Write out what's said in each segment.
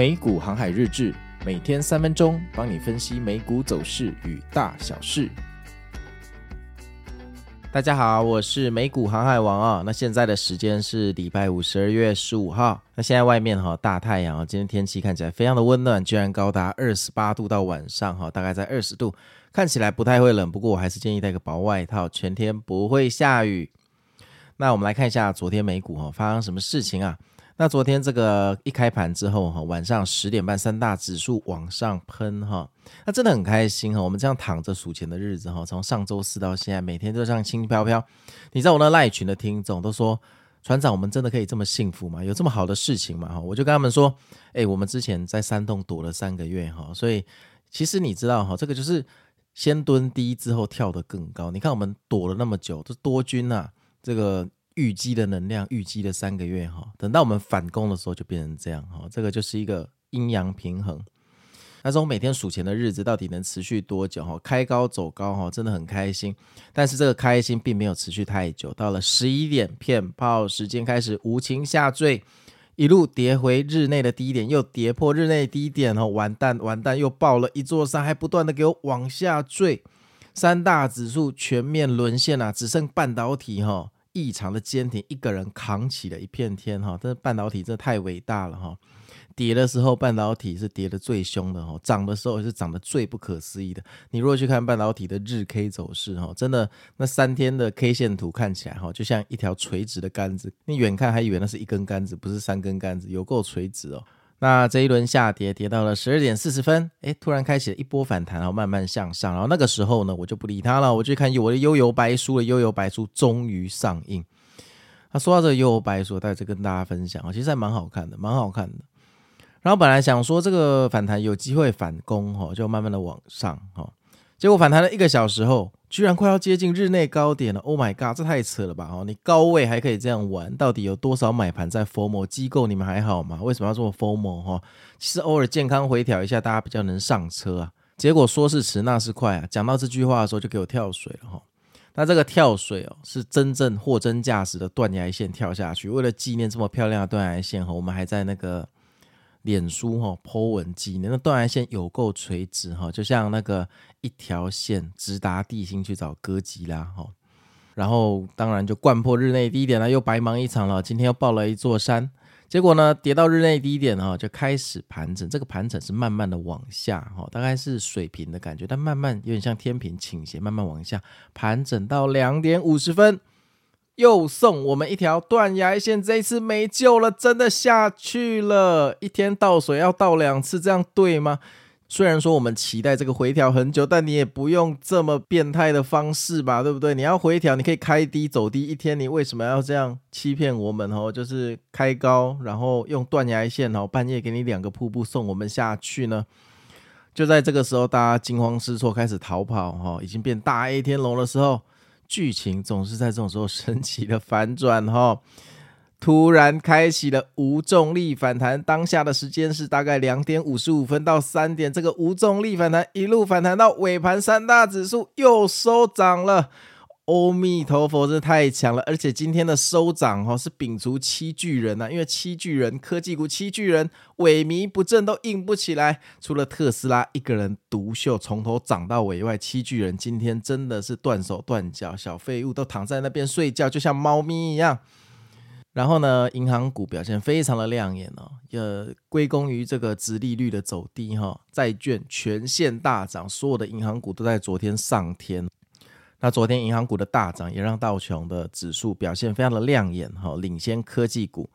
美股航海日志，每天三分钟，帮你分析美股走势与大小事。大家好，我是美股航海王啊。那现在的时间是礼拜五，十二月十五号。那现在外面哈大太阳啊，今天天气看起来非常的温暖，居然高达二十八度，到晚上哈大概在二十度，看起来不太会冷。不过我还是建议带个薄外套，全天不会下雨。那我们来看一下昨天美股哈发生什么事情啊？那昨天这个一开盘之后哈，晚上十点半三大指数往上喷哈，那真的很开心哈。我们这样躺着数钱的日子哈，从上周四到现在，每天都这样轻飘飘。你知道我那赖群的听众都说，船长，我们真的可以这么幸福吗？有这么好的事情吗？哈，我就跟他们说，哎，我们之前在山洞躲了三个月哈，所以其实你知道哈，这个就是先蹲低之后跳得更高。你看我们躲了那么久，这多军啊，这个。预积的能量，预积了三个月哈，等到我们反攻的时候就变成这样哈，这个就是一个阴阳平衡。那种每天数钱的日子到底能持续多久哈？开高走高哈，真的很开心。但是这个开心并没有持续太久，到了十一点骗炮时间开始无情下坠，一路跌回日内的低点，又跌破日内低点哈，完蛋完蛋，又爆了一座山，还不断的给我往下坠，三大指数全面沦陷啊，只剩半导体哈。异常的坚挺，一个人扛起了一片天哈！这半导体真的太伟大了哈！跌的时候半导体是跌的最凶的哈，涨的时候也是涨得最不可思议的。你如果去看半导体的日 K 走势哈，真的那三天的 K 线图看起来哈，就像一条垂直的杆子，你远看还以为那是一根杆子，不是三根杆子，有够垂直哦。那这一轮下跌，跌到了十二点四十分，哎，突然开启了一波反弹，然后慢慢向上。然后那个时候呢，我就不理它了，我去看我的幽游白书了。幽游白书终于上映。他说到这个幽游白书，在这跟大家分享啊，其实还蛮好看的，蛮好看的。然后本来想说这个反弹有机会反攻哈，就慢慢的往上哈。结果反弹了一个小时后，居然快要接近日内高点了！Oh my god，这太扯了吧！哦，你高位还可以这样玩，到底有多少买盘在 FOMO 机构？你们还好吗？为什么要这么 FOMO 哈？其实偶尔健康回调一下，大家比较能上车啊。结果说是迟，那是快啊！讲到这句话的时候，就给我跳水了哈。那这个跳水哦，是真正货真价实的断崖线跳下去。为了纪念这么漂亮的断崖线哈，我们还在那个。脸书哈 po 文纪念，那断崖线有够垂直哈，就像那个一条线直达地心去找哥吉拉哈，然后当然就掼破日内低点了，又白忙一场了。今天又爆了一座山，结果呢，跌到日内低点哈，就开始盘整。这个盘整是慢慢的往下哈，大概是水平的感觉，但慢慢有点像天平倾斜，慢慢往下盘整到两点五十分。又送我们一条断崖线，这一次没救了，真的下去了。一天倒水要倒两次，这样对吗？虽然说我们期待这个回调很久，但你也不用这么变态的方式吧，对不对？你要回调，你可以开低走低一天，你为什么要这样欺骗我们哦？就是开高，然后用断崖线哦，半夜给你两个瀑布送我们下去呢？就在这个时候，大家惊慌失措，开始逃跑哈，已经变大 A 天龙的时候。剧情总是在这种时候神奇的反转哈，突然开启了无重力反弹。当下的时间是大概两点五十五分到三点，这个无重力反弹一路反弹到尾盘，三大指数又收涨了。阿弥陀佛，这太强了！而且今天的收涨哈是摒除七巨人呐，因为七巨人科技股七巨人萎靡不振，都硬不起来，除了特斯拉一个人独秀，从头涨到尾外，七巨人今天真的是断手断脚，小废物都躺在那边睡觉，就像猫咪一样。然后呢，银行股表现非常的亮眼哦，呃，归功于这个殖利率的走低哈，债券全线大涨，所有的银行股都在昨天上天。那昨天银行股的大涨，也让道琼的指数表现非常的亮眼哈，领先科技股。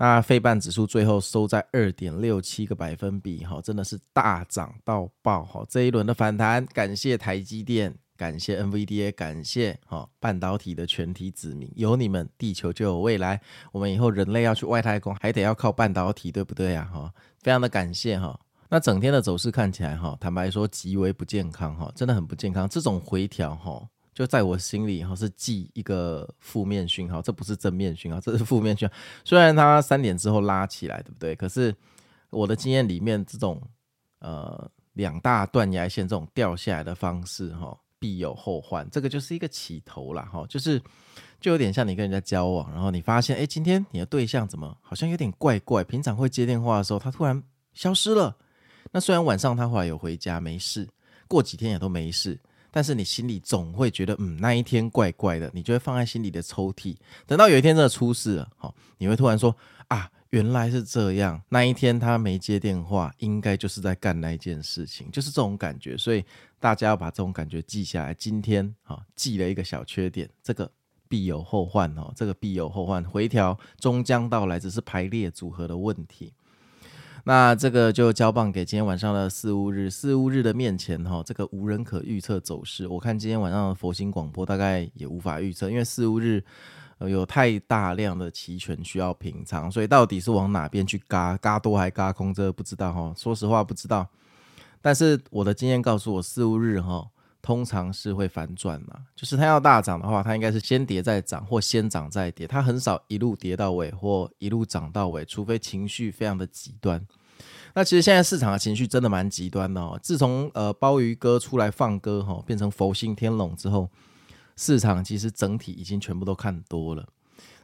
那费半指数最后收在二点六七个百分比哈，真的是大涨到爆哈！这一轮的反弹，感谢台积电，感谢 NVDA，感谢哈半导体的全体子民，有你们，地球就有未来。我们以后人类要去外太空，还得要靠半导体，对不对呀？哈，非常的感谢哈。那整天的走势看起来哈，坦白说极为不健康哈，真的很不健康。这种回调哈。就在我心里哈，是记一个负面讯号，这不是正面讯号，这是负面讯号。虽然它三点之后拉起来，对不对？可是我的经验里面，这种呃两大断崖线这种掉下来的方式哈，必有后患。这个就是一个起头啦哈，就是就有点像你跟人家交往，然后你发现哎，今天你的对象怎么好像有点怪怪？平常会接电话的时候，他突然消失了。那虽然晚上他后来有回家没事，过几天也都没事，但是你心里总会觉得，嗯，那一天怪怪的，你就会放在心里的抽屉。等到有一天真的出事了，好，你会突然说啊。原来是这样，那一天他没接电话，应该就是在干那一件事情，就是这种感觉。所以大家要把这种感觉记下来。今天啊，记了一个小缺点，这个必有后患哦，这个必有后患，回调终将到来，只是排列组合的问题。那这个就交棒给今天晚上的四五日，四五日的面前哈，这个无人可预测走势。我看今天晚上的佛心广播大概也无法预测，因为四五日。有太大量的期权需要平仓，所以到底是往哪边去嘎，嘎多还嘎空，这个不知道哈。说实话不知道，但是我的经验告诉我，四五日哈通常是会反转嘛，就是它要大涨的话，它应该是先跌再涨，或先涨再跌，它很少一路跌到尾或一路涨到尾，除非情绪非常的极端。那其实现在市场的情绪真的蛮极端的哦。自从呃鲍鱼哥出来放歌哈，变成佛心天龙之后。市场其实整体已经全部都看多了，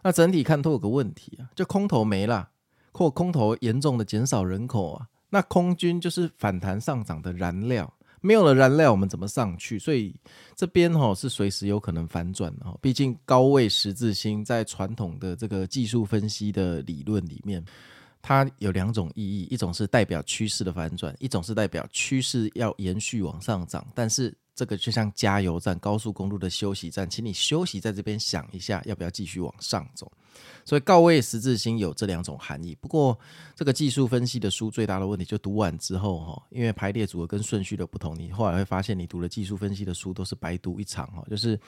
那整体看多有个问题啊，就空头没了，或空头严重的减少人口啊，那空军就是反弹上涨的燃料，没有了燃料我们怎么上去？所以这边哈是随时有可能反转的哈，毕竟高位十字星在传统的这个技术分析的理论里面，它有两种意义，一种是代表趋势的反转，一种是代表趋势要延续往上涨，但是。这个就像加油站、高速公路的休息站，请你休息在这边想一下，要不要继续往上走？所以告位十字星有这两种含义。不过这个技术分析的书最大的问题，就读完之后哈，因为排列组合跟顺序的不同，你后来会发现你读了技术分析的书都是白读一场哈。就是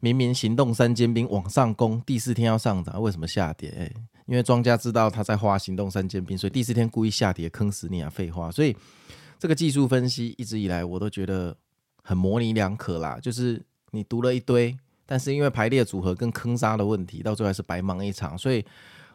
明明行动三尖兵往上攻，第四天要上涨，为什么下跌？哎，因为庄家知道他在画行动三尖兵，所以第四天故意下跌坑死你啊！废话。所以这个技术分析一直以来我都觉得。很模棱两可啦，就是你读了一堆，但是因为排列组合跟坑杀的问题，到最后还是白忙一场。所以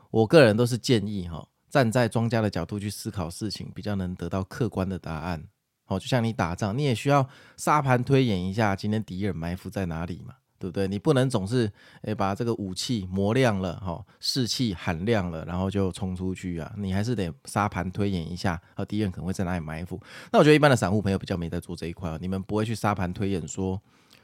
我个人都是建议哈，站在庄家的角度去思考事情，比较能得到客观的答案。好，就像你打仗，你也需要沙盘推演一下今天敌人埋伏在哪里嘛。对不对？你不能总是诶把这个武器磨亮了，哈，士气喊亮了，然后就冲出去啊！你还是得沙盘推演一下，啊敌人可能会在哪里埋伏。那我觉得一般的散户朋友比较没在做这一块，你们不会去沙盘推演说。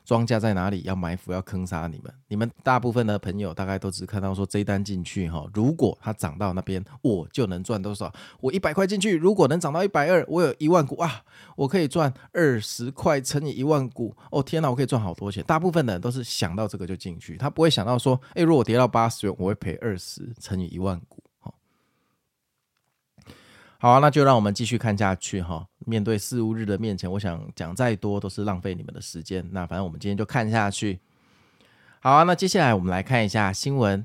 庄家在哪里？要埋伏，要坑杀你们。你们大部分的朋友大概都只看到说这一单进去哈，如果它涨到那边，我就能赚多少。我一百块进去，如果能涨到一百二，我有一万股啊，我可以赚二十块乘以一万股。哦天哪，我可以赚好多钱。大部分的人都是想到这个就进去，他不会想到说，诶，如果跌到八十元，我会赔二十乘以一万股。好啊，那就让我们继续看下去哈。面对四物日的面前，我想讲再多都是浪费你们的时间。那反正我们今天就看下去。好啊，那接下来我们来看一下新闻。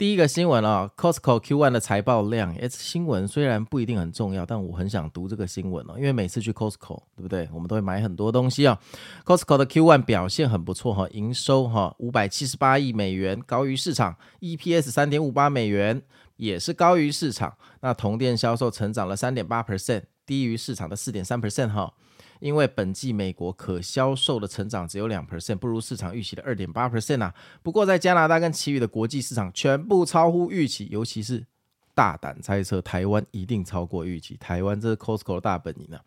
第一个新闻啊，Costco Q1 的财报量。哎，新闻虽然不一定很重要，但我很想读这个新闻哦，因为每次去 Costco，对不对？我们都会买很多东西啊。Costco 的 Q1 表现很不错哈，营收哈五百七十八亿美元，高于市场；EPS 三点五八美元。也是高于市场，那同店销售成长了三点八 percent，低于市场的四点三 percent 哈。因为本季美国可销售的成长只有两 percent，不如市场预期的二点八 percent 啊。不过在加拿大跟其余的国际市场全部超乎预期，尤其是。大胆猜测，台湾一定超过预期。台湾这是 Costco 的大本营啊！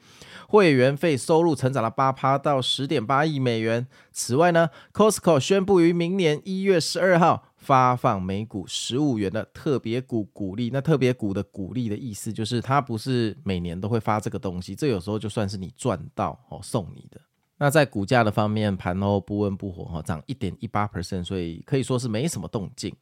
会员费收入成长了八趴到十点八亿美元。此外呢，Costco 宣布于明年一月十二号发放每股十五元的特别股股利。那特别股的股利的意思就是，它不是每年都会发这个东西，这有时候就算是你赚到哦送你的。那在股价的方面，盘后不温不火哈，涨一点一八 percent，所以可以说是没什么动静。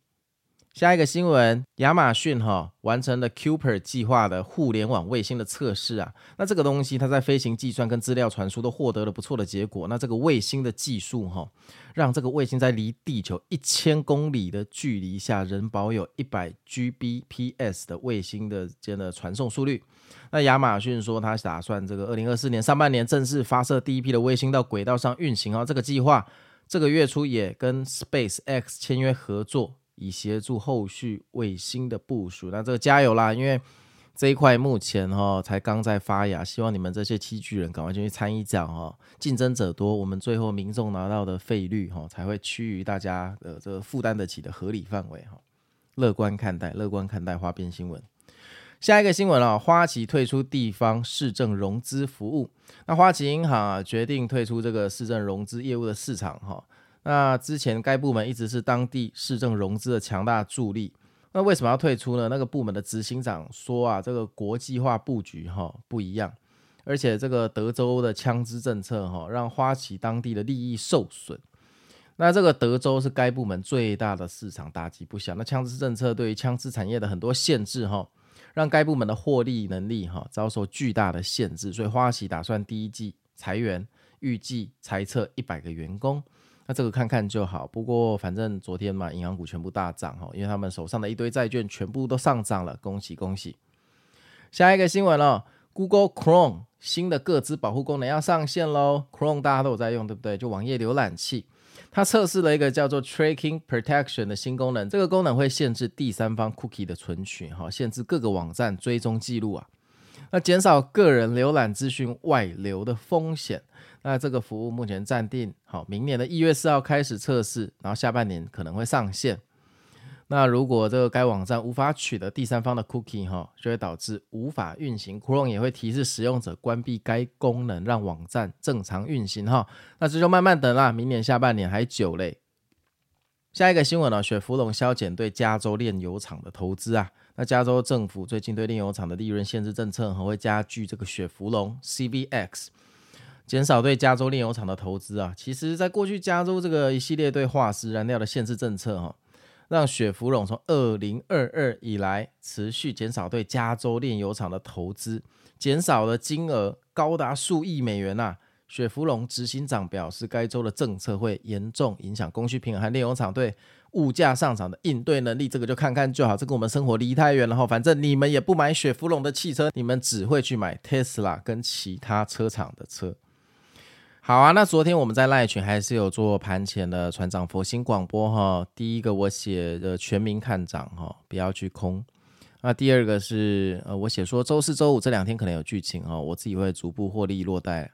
下一个新闻，亚马逊哈完成了 Cooper 计划的互联网卫星的测试啊。那这个东西它在飞行计算跟资料传输都获得了不错的结果。那这个卫星的技术哈，让这个卫星在离地球一千公里的距离下，仍保有一百 Gbps 的卫星的间的传送速率。那亚马逊说，它打算这个二零二四年上半年正式发射第一批的卫星到轨道上运行啊。这个计划这个月初也跟 SpaceX 签约合作。以协助后续卫星的部署，那这个加油啦！因为这一块目前哈才刚在发芽，希望你们这些七巨人赶快进去参一脚哈，竞争者多，我们最后民众拿到的费率哈才会趋于大家的这个负担得起的合理范围哈。乐观看待，乐观看待花边新闻。下一个新闻啊，花旗退出地方市政融资服务。那花旗银行啊决定退出这个市政融资业务的市场哈。那之前该部门一直是当地市政融资的强大助力。那为什么要退出呢？那个部门的执行长说啊，这个国际化布局哈不一样，而且这个德州的枪支政策哈让花旗当地的利益受损。那这个德州是该部门最大的市场，打击不小。那枪支政策对于枪支产业的很多限制哈。让该部门的获利能力哈遭受巨大的限制，所以花旗打算第一季裁员，预计裁撤一百个员工。那这个看看就好。不过反正昨天嘛，银行股全部大涨哈，因为他们手上的一堆债券全部都上涨了，恭喜恭喜。下一个新闻了，Google Chrome 新的个资保护功能要上线喽。Chrome 大家都有在用，对不对？就网页浏览器。它测试了一个叫做 Tracking Protection 的新功能，这个功能会限制第三方 Cookie 的存取，哈，限制各个网站追踪记录啊，那减少个人浏览资讯外流的风险。那这个服务目前暂定好，明年的一月四号开始测试，然后下半年可能会上线。那如果这个该网站无法取得第三方的 cookie 哈，就会导致无法运行。Chrome 也会提示使用者关闭该功能，让网站正常运行哈。那这就慢慢等啦，明年下半年还久嘞。下一个新闻呢，雪佛龙削减对加州炼油厂的投资啊。那加州政府最近对炼油厂的利润限制政策，还会加剧这个雪佛龙 CVX 减少对加州炼油厂的投资啊。其实，在过去加州这个一系列对化石燃料的限制政策哈。让雪佛龙从二零二二以来持续减少对加州炼油厂的投资，减少的金额高达数亿美元呐、啊。雪佛龙执行长表示，该州的政策会严重影响供需平衡和炼油厂对物价上涨的应对能力。这个就看看就好，这跟我们生活离太远了哈。反正你们也不买雪佛龙的汽车，你们只会去买特斯拉跟其他车厂的车。好啊，那昨天我们在赖群还是有做盘前的船长佛心广播哈。第一个我写的全民看涨哈，不要去空。那第二个是呃，我写说周四周五这两天可能有剧情哈，我自己会逐步获利落袋。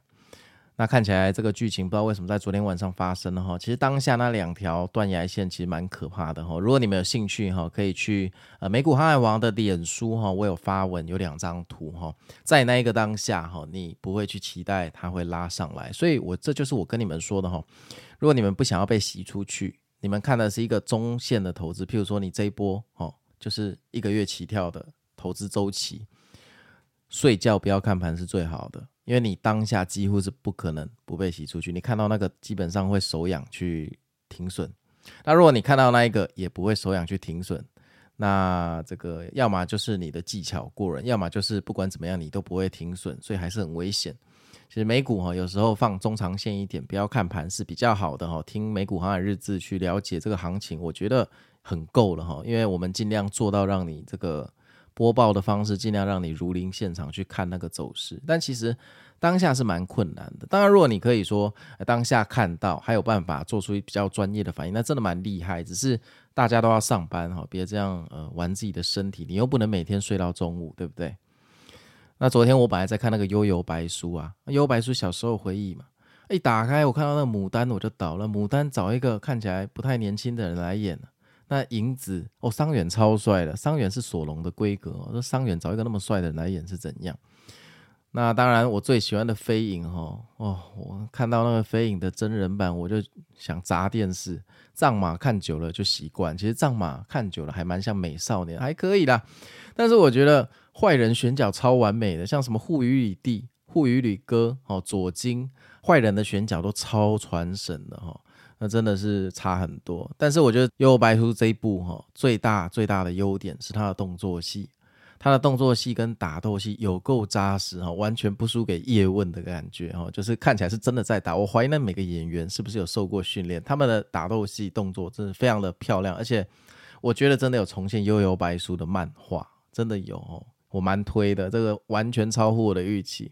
那看起来这个剧情不知道为什么在昨天晚上发生了哈。其实当下那两条断崖线其实蛮可怕的哈。如果你们有兴趣哈，可以去呃美股航海王的脸书哈，我有发文有两张图哈，在那一个当下哈，你不会去期待它会拉上来。所以我这就是我跟你们说的哈。如果你们不想要被洗出去，你们看的是一个中线的投资，譬如说你这一波哦，就是一个月起跳的投资周期，睡觉不要看盘是最好的。因为你当下几乎是不可能不被洗出去，你看到那个基本上会手痒去停损。那如果你看到那一个也不会手痒去停损，那这个要么就是你的技巧过人，要么就是不管怎么样你都不会停损，所以还是很危险。其实美股哈有时候放中长线一点，不要看盘是比较好的哈。听美股航海日志去了解这个行情，我觉得很够了哈。因为我们尽量做到让你这个。播报的方式尽量让你如临现场去看那个走势，但其实当下是蛮困难的。当然，如果你可以说当下看到还有办法做出比较专业的反应，那真的蛮厉害。只是大家都要上班哈，别这样呃玩自己的身体，你又不能每天睡到中午，对不对？那昨天我本来在看那个《幽游白书》啊，《幽游白书》小时候回忆嘛，一打开我看到那个牡丹我就倒了。牡丹找一个看起来不太年轻的人来演。那影子哦，桑远超帅的，桑远是索隆的规格哦。说桑远找一个那么帅的人来演是怎样？那当然，我最喜欢的飞影哦哦，我看到那个飞影的真人版，我就想砸电视。藏马看久了就习惯，其实藏马看久了还蛮像美少年，还可以啦。但是我觉得坏人选角超完美的，像什么户愚吕弟、户愚吕哥哦，左京，坏人的选角都超传神的哈。那真的是差很多，但是我觉得《幽游白书》这一部哈，最大最大的优点是它的动作戏，它的动作戏跟打斗戏有够扎实哈，完全不输给叶问的感觉哈，就是看起来是真的在打。我怀疑那每个演员是不是有受过训练，他们的打斗戏动作真的非常的漂亮，而且我觉得真的有重现《幽游白书》的漫画，真的有哦，我蛮推的，这个完全超乎我的预期。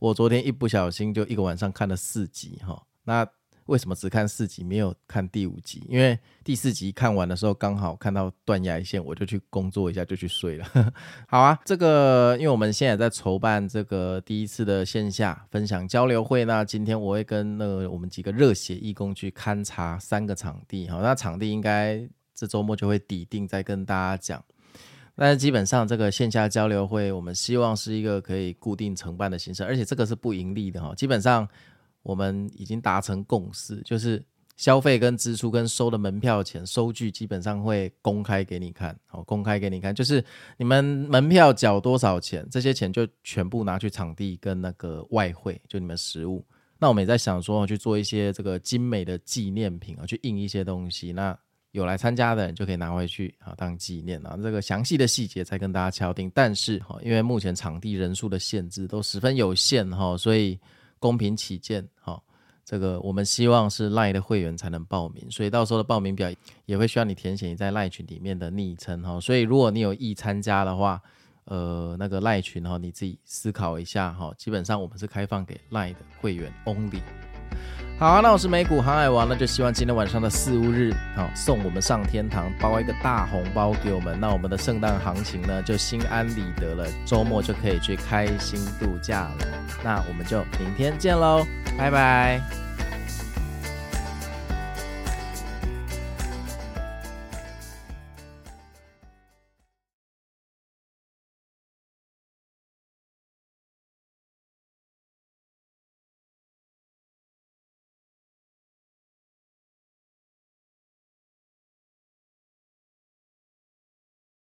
我昨天一不小心就一个晚上看了四集哈，那。为什么只看四集没有看第五集？因为第四集看完的时候刚好看到断崖线，我就去工作一下就去睡了。好啊，这个因为我们现在在筹办这个第一次的线下分享交流会，那今天我会跟那个我们几个热血义工去勘察三个场地，好，那场地应该这周末就会底定再跟大家讲。但是基本上这个线下交流会，我们希望是一个可以固定承办的形式，而且这个是不盈利的哈。基本上我们已经达成共识，就是消费跟支出跟收的门票钱收据基本上会公开给你看，好，公开给你看，就是你们门票缴多少钱，这些钱就全部拿去场地跟那个外汇，就你们食物。那我们也在想说去做一些这个精美的纪念品啊，去印一些东西，那。有来参加的人就可以拿回去啊，当纪念啊。这个详细的细节再跟大家敲定。但是哈，因为目前场地人数的限制都十分有限哈，所以公平起见哈，这个我们希望是赖的会员才能报名，所以到时候的报名表也会需要你填写你在赖群里面的昵称哈。所以如果你有意参加的话，呃，那个赖群哈，你自己思考一下哈。基本上我们是开放给赖的会员 only。好啊，那我是美股航海王，那就希望今天晚上的四五日，好送我们上天堂，包一个大红包给我们，那我们的圣诞行情呢就心安理得了，周末就可以去开心度假了。那我们就明天见喽，拜拜。